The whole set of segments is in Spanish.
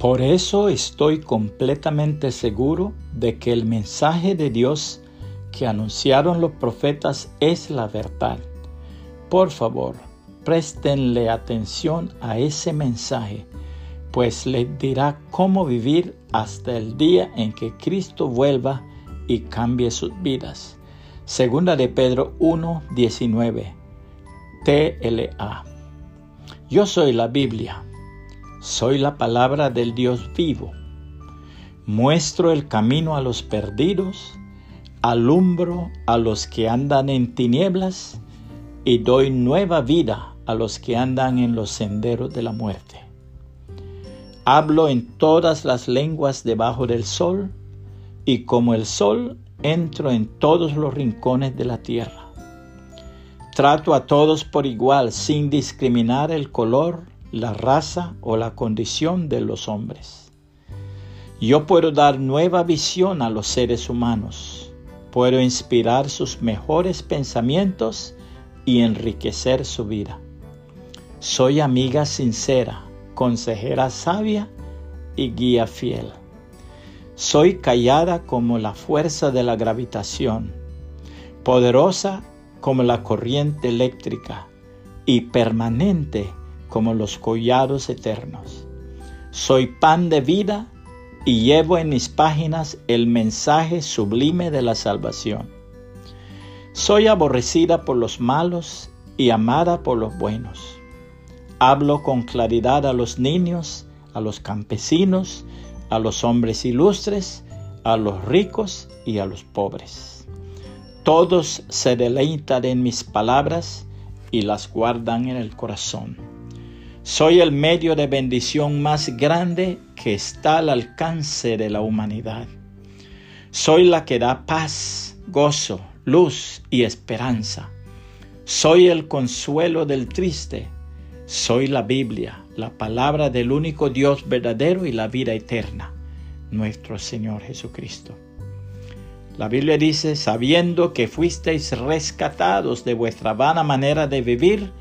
Por eso estoy completamente seguro de que el mensaje de Dios que anunciaron los profetas es la verdad. Por favor, préstenle atención a ese mensaje, pues les dirá cómo vivir hasta el día en que Cristo vuelva y cambie sus vidas. Segunda de Pedro 1, 19. TLA. Yo soy la Biblia. Soy la palabra del Dios vivo. Muestro el camino a los perdidos, alumbro a los que andan en tinieblas y doy nueva vida a los que andan en los senderos de la muerte. Hablo en todas las lenguas debajo del sol y como el sol entro en todos los rincones de la tierra. Trato a todos por igual sin discriminar el color, la raza o la condición de los hombres. Yo puedo dar nueva visión a los seres humanos, puedo inspirar sus mejores pensamientos y enriquecer su vida. Soy amiga sincera, consejera sabia y guía fiel. Soy callada como la fuerza de la gravitación, poderosa como la corriente eléctrica y permanente como los collados eternos. Soy pan de vida y llevo en mis páginas el mensaje sublime de la salvación. Soy aborrecida por los malos y amada por los buenos. Hablo con claridad a los niños, a los campesinos, a los hombres ilustres, a los ricos y a los pobres. Todos se deleitan en mis palabras y las guardan en el corazón. Soy el medio de bendición más grande que está al alcance de la humanidad. Soy la que da paz, gozo, luz y esperanza. Soy el consuelo del triste soy la Biblia, la palabra del único Dios verdadero y la vida eterna, nuestro Señor Jesucristo. La Biblia dice, sabiendo que fuisteis rescatados de vuestra vana manera de vivir,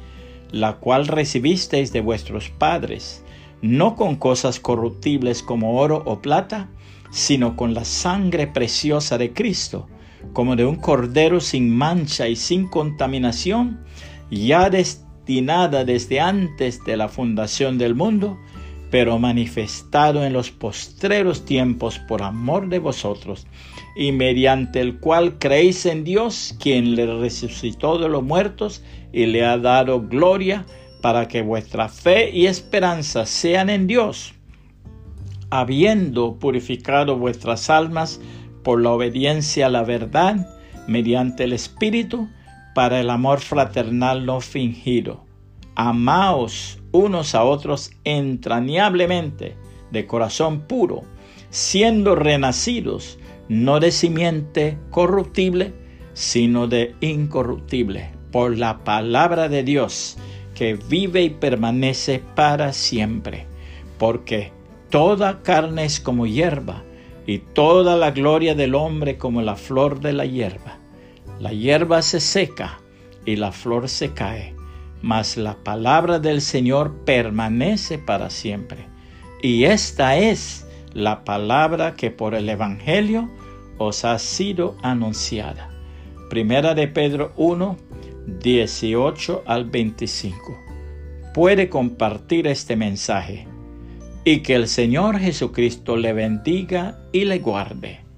la cual recibisteis de vuestros padres, no con cosas corruptibles como oro o plata, sino con la sangre preciosa de Cristo, como de un cordero sin mancha y sin contaminación, ya destinado desde antes de la fundación del mundo, pero manifestado en los postreros tiempos por amor de vosotros, y mediante el cual creéis en Dios, quien le resucitó de los muertos y le ha dado gloria, para que vuestra fe y esperanza sean en Dios, habiendo purificado vuestras almas por la obediencia a la verdad, mediante el Espíritu, para el amor fraternal no fingido. Amaos unos a otros entrañablemente, de corazón puro, siendo renacidos, no de simiente corruptible, sino de incorruptible, por la palabra de Dios, que vive y permanece para siempre. Porque toda carne es como hierba, y toda la gloria del hombre como la flor de la hierba. La hierba se seca y la flor se cae, mas la palabra del Señor permanece para siempre. Y esta es la palabra que por el Evangelio os ha sido anunciada. Primera de Pedro 1, 18 al 25. Puede compartir este mensaje y que el Señor Jesucristo le bendiga y le guarde.